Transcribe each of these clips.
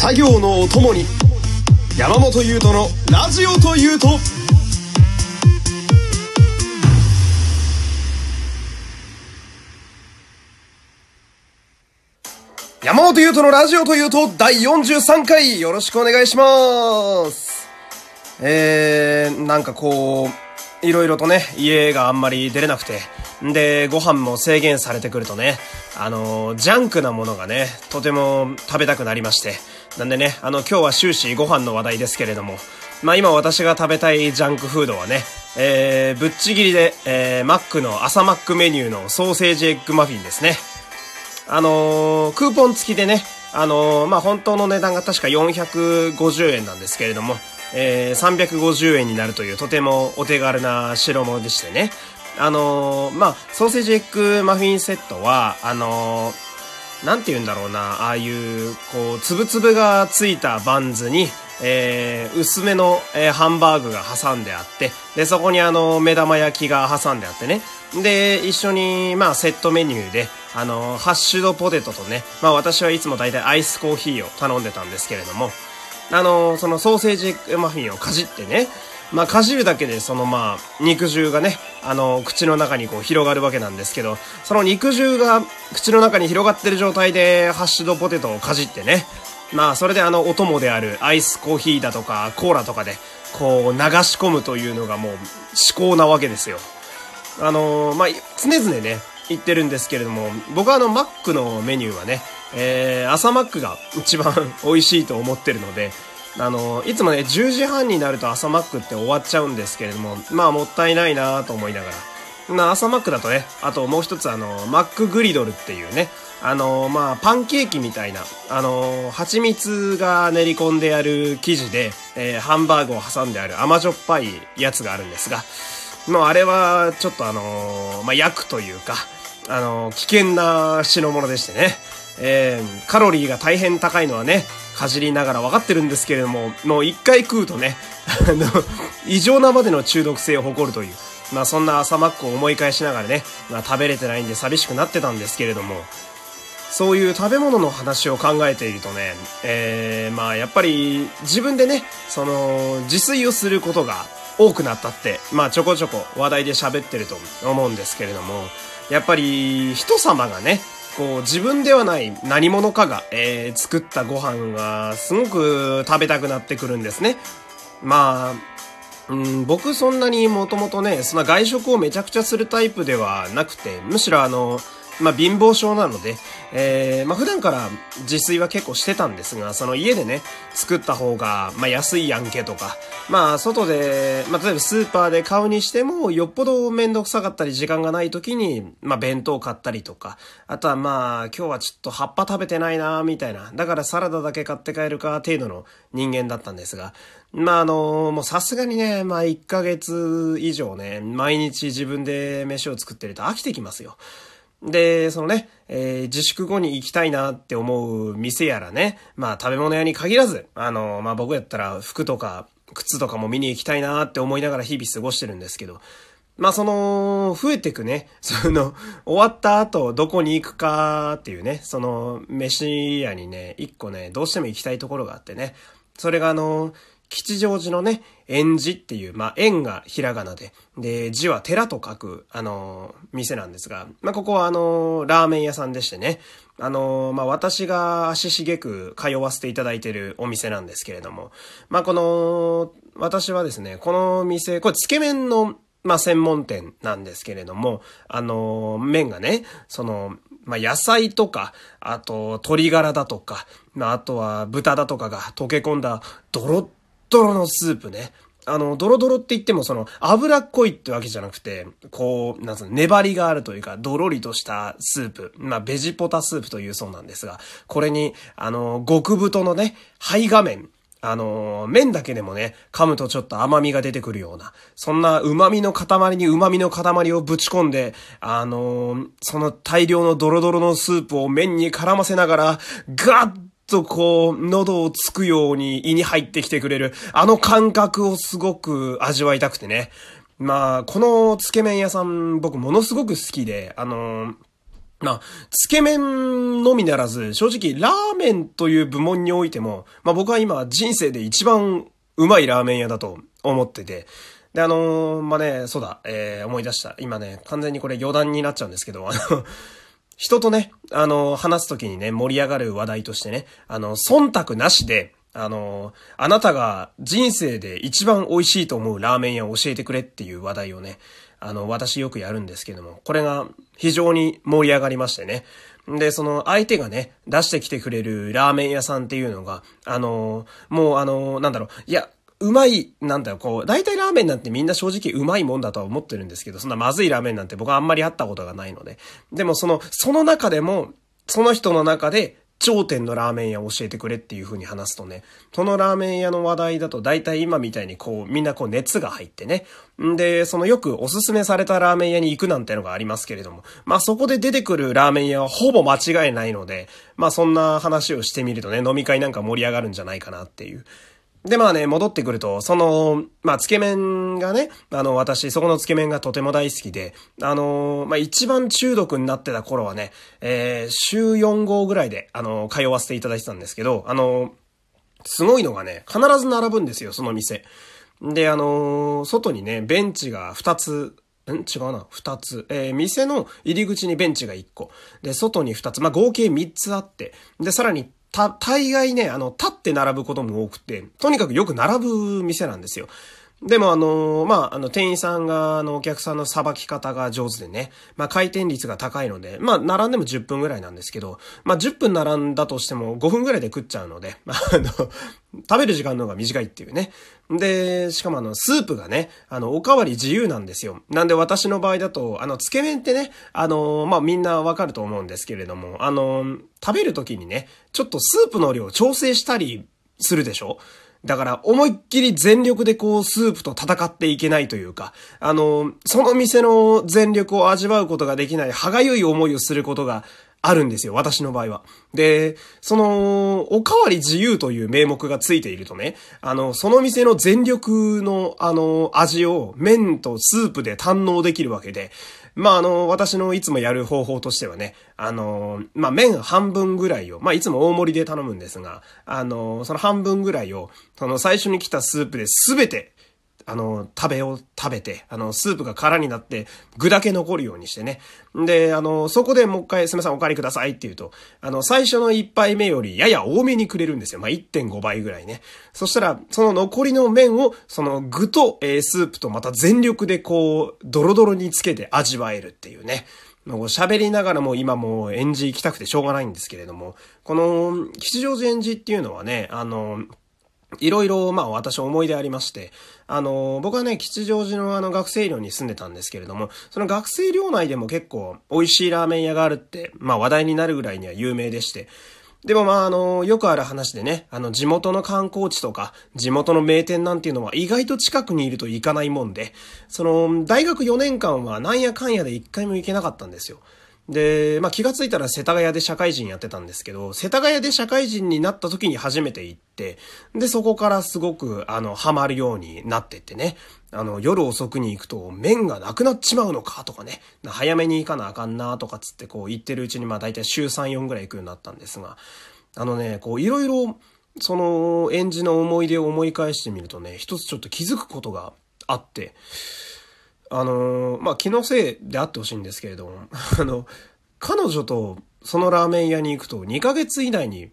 作業のお供に山本優斗のラジオというと山本優斗のラジオというと第43回よろしくお願いします。えー、なんかこう、いろいろとね、家があんまり出れなくて、で、ご飯も制限されてくるとね、あの、ジャンクなものがね、とても食べたくなりまして、なんでね、あの、今日は終始ご飯の話題ですけれども、まあ今私が食べたいジャンクフードはね、えー、ぶっちぎりで、えー、マックの朝マックメニューのソーセージエッグマフィンですね。あのー、クーポン付きでね、あのー、まあ、本当の値段が確か450円なんですけれども、えー、350円になるというとてもお手軽な代物でしてね。あのー、まあ、ソーセージエッグマフィンセットは、あのー、なんて言うんだろうな、ああいう、こう、つぶつぶがついたバンズに、えー、薄めの、えー、ハンバーグが挟んであって、で、そこにあの、目玉焼きが挟んであってね。で、一緒に、まあ、セットメニューで、あの、ハッシュドポテトとね、まあ、私はいつも大体アイスコーヒーを頼んでたんですけれども、あの、そのソーセージマフィンをかじってね、まあ、かじるだけで、そのまあ、肉汁がね、あの、口の中にこう広がるわけなんですけど、その肉汁が口の中に広がってる状態で、ハッシュドポテトをかじってね、まあ、それであの、お供であるアイスコーヒーだとか、コーラとかで、こう、流し込むというのがもう、至高なわけですよ。あのー、まあ、常々ね、言ってるんですけれども、僕はあの、マックのメニューはね、えー、朝マックが一番美味しいと思ってるので、あの、いつもね、10時半になると朝マックって終わっちゃうんですけれども、まあもったいないなと思いながら。まあ朝マックだとね、あともう一つあの、マックグリドルっていうね、あの、まあパンケーキみたいな、あの、蜂蜜が練り込んである生地で、えー、ハンバーグを挟んである甘じょっぱいやつがあるんですが、もうあれはちょっとあの、まあ焼くというか、あの、危険な品物でしてね、えー、カロリーが大変高いのはね、かじりながら分かってるんですけれども、もう一回食うとね、あの、異常なまでの中毒性を誇るという、まあそんな朝マックを思い返しながらね、まあ食べれてないんで寂しくなってたんですけれども、そういう食べ物の話を考えているとね、えー、まあやっぱり自分でね、その、自炊をすることが多くなったって、まあちょこちょこ話題で喋ってると思うんですけれども、やっぱり人様がね、こう自分ではない何者かが、えー、作ったご飯がすごく食べたくなってくるんですね。まあ、うん、僕そんなにもともとね、そんな外食をめちゃくちゃするタイプではなくて、むしろあの、まあ、貧乏症なので、えー、まあ、普段から自炊は結構してたんですが、その家でね、作った方が、まあ、安いやんけとか、まあ、外で、まあ、例えばスーパーで買うにしても、よっぽどめんどくさかったり時間がない時に、まあ、弁当買ったりとか、あとはまあ、今日はちょっと葉っぱ食べてないなみたいな。だからサラダだけ買って帰るか、程度の人間だったんですが、まあ、あの、もうさすがにね、まあ、1ヶ月以上ね、毎日自分で飯を作ってると飽きてきますよ。で、そのね、えー、自粛後に行きたいなって思う店やらね、まあ食べ物屋に限らず、あの、まあ僕やったら服とか靴とかも見に行きたいなって思いながら日々過ごしてるんですけど、まあその、増えてくね、その、終わった後どこに行くかっていうね、その、飯屋にね、一個ね、どうしても行きたいところがあってね、それがあの、吉祥寺のね、縁寺っていう、まあ、縁がひらがなで、で、字は寺と書く、あのー、店なんですが、まあ、ここはあのー、ラーメン屋さんでしてね、あのー、まあ、私が足しげく通わせていただいているお店なんですけれども、まあ、この、私はですね、この店、これ、つけ麺の、まあ、専門店なんですけれども、あの、麺がね、その、まあ、野菜とか、あと、鶏ガラだとか、まあ、あとは豚だとかが溶け込んだ、ドロッドロのスープね。あの、ドロドロって言ってもその、脂っこいってわけじゃなくて、こう、なんつうの、粘りがあるというか、ドロリとしたスープ。まあ、ベジポタスープというそうなんですが、これに、あの、極太のね、肺画面。あの麺だけでもね、噛むとちょっと甘みが出てくるような、そんな旨味の塊に旨味の塊をぶち込んで、あのその大量のドロドロのスープを麺に絡ませながら、ガッとこう、喉をつくように胃に入ってきてくれる、あの感覚をすごく味わいたくてね。まあ、このつけ麺屋さん、僕ものすごく好きで、あのまあ、つけ麺のみならず、正直、ラーメンという部門においても、まあ僕は今、人生で一番うまいラーメン屋だと思ってて、で、あのー、まあね、そうだ、えー、思い出した。今ね、完全にこれ余談になっちゃうんですけど、あの、人とね、あの、話すときにね、盛り上がる話題としてね、あの、忖度なしで、あの、あなたが人生で一番美味しいと思うラーメン屋を教えてくれっていう話題をね、あの、私よくやるんですけども、これが非常に盛り上がりましてね。で、その相手がね、出してきてくれるラーメン屋さんっていうのが、あの、もうあの、なんだろう、いや、うまい、なんだよ、こう、大体ラーメンなんてみんな正直うまいもんだとは思ってるんですけど、そんなまずいラーメンなんて僕はあんまり会ったことがないので。でもその、その中でも、その人の中で頂点のラーメン屋を教えてくれっていう風に話すとね、そのラーメン屋の話題だと大体今みたいにこうみんなこう熱が入ってね。んで、そのよくおすすめされたラーメン屋に行くなんてのがありますけれども、まあそこで出てくるラーメン屋はほぼ間違いないので、まあそんな話をしてみるとね、飲み会なんか盛り上がるんじゃないかなっていう。で、まあね、戻ってくると、その、まあ、つけ麺がね、あの、私、そこのつけ麺がとても大好きで、あの、まあ、一番中毒になってた頃はね、えー、週4号ぐらいで、あの、通わせていただいてたんですけど、あの、すごいのがね、必ず並ぶんですよ、その店。で、あの、外にね、ベンチが2つ、ん？違うな。二つ。えー、店の入り口にベンチが一個。で、外に二つ。まあ、合計三つあって。で、さらにた、大概ね、あの、立って並ぶことも多くて、とにかくよく並ぶ店なんですよ。でもあのまあ、あの、店員さんが、あの、お客さんのさばき方が上手でね、まあ、回転率が高いので、まあ、並んでも10分ぐらいなんですけど、まあ、10分並んだとしても5分ぐらいで食っちゃうので、まあ、の、食べる時間の方が短いっていうね。で、しかもあの、スープがね、あの、おかわり自由なんですよ。なんで私の場合だと、あの、つけ麺ってね、あの、まあ、みんなわかると思うんですけれども、あの、食べる時にね、ちょっとスープの量を調整したりするでしょ？だから思いっきり全力でこうスープと戦っていけないというか、あの、その店の全力を味わうことができない歯がゆい思いをすることがあるんですよ、私の場合は。で、その、おかわり自由という名目がついているとね、あの、その店の全力の、あの、味を麺とスープで堪能できるわけで、まあ、あの、私のいつもやる方法としてはね、あの、まあ、麺半分ぐらいを、まあ、いつも大盛りで頼むんですが、あの、その半分ぐらいを、その最初に来たスープで全てあの、食べを食べて、あの、スープが空になって、具だけ残るようにしてね。で、あの、そこでもう一回、すみません、お借りくださいって言うと、あの、最初の一杯目よりやや多めにくれるんですよ。まあ、1.5倍ぐらいね。そしたら、その残りの麺を、その具と、えー、スープとまた全力でこう、ドロドロにつけて味わえるっていうね。喋りながらも今もう演じ行きたくてしょうがないんですけれども、この、吉祥寺演じっていうのはね、あの、いろいろ、まあ私思い出ありまして、あの、僕はね、吉祥寺のあの学生寮に住んでたんですけれども、その学生寮内でも結構美味しいラーメン屋があるって、まあ話題になるぐらいには有名でして、でもまああの、よくある話でね、あの地元の観光地とか、地元の名店なんていうのは意外と近くにいると行かないもんで、その、大学4年間はなんやかんやで一回も行けなかったんですよ。で、まあ気がついたら世田谷で社会人やってたんですけど、世田谷で社会人になった時に初めて行って、で、そこからすごく、あの、ハマるようになってってね、あの、夜遅くに行くと麺がなくなっちまうのかとかね、早めに行かなあかんなとかつってこう言ってるうちにまあ大体週3、4ぐらい行くようになったんですが、あのね、こういろいろ、その、演じの思い出を思い返してみるとね、一つちょっと気づくことがあって、あのー、まあ、気のせいであってほしいんですけれども、あの、彼女とそのラーメン屋に行くと2ヶ月以内に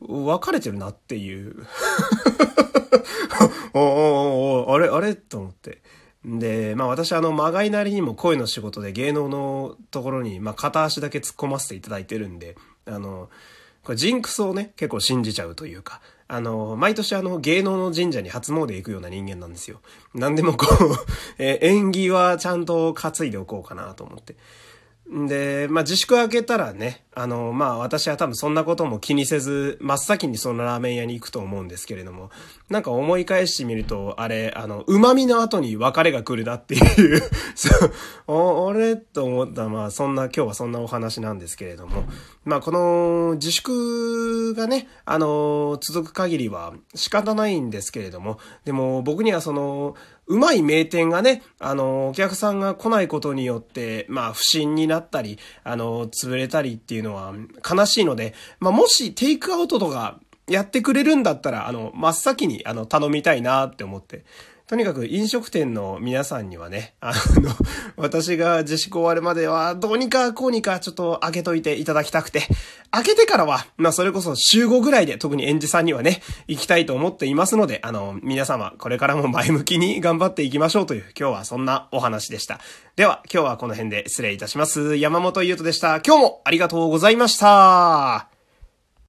別れてるなっていう おおおあれあれ？と思って。で、まあ私あの、まがいなりにも声の仕事で芸能のところに、まあ片足だけ突っ込ませていただいてるんで、あの、これジンクスをね、結構信じちゃうというか、あの、毎年あの、芸能の神社に初詣行くような人間なんですよ。なんでもこう え縁起はちゃんと担いでおこうかなと思って。で、まあ、自粛明けたらね、あの、まあ、私は多分そんなことも気にせず、真っ先にそのラーメン屋に行くと思うんですけれども、なんか思い返してみると、あれ、あの、旨味の後に別れが来るなっていう そう、あれと思った、まあ、そんな、今日はそんなお話なんですけれども、まあ、この自粛がね、あの、続く限りは仕方ないんですけれども、でも僕にはその、うまい名店がね、あの、お客さんが来ないことによって、まあ、不審になったり、あの、潰れたりっていううのは悲しいので、まあ、もしテイクアウトとかやってくれるんだったら、あの、真っ先に、あの、頼みたいなって思って。とにかく飲食店の皆さんにはね、あの、私が自粛終わるまでは、どうにかこうにかちょっと開けといていただきたくて、開けてからは、まあそれこそ週5ぐらいで特に園児さんにはね、行きたいと思っていますので、あの、皆様、これからも前向きに頑張っていきましょうという、今日はそんなお話でした。では、今日はこの辺で失礼いたします。山本優斗でした。今日もありがとうございました。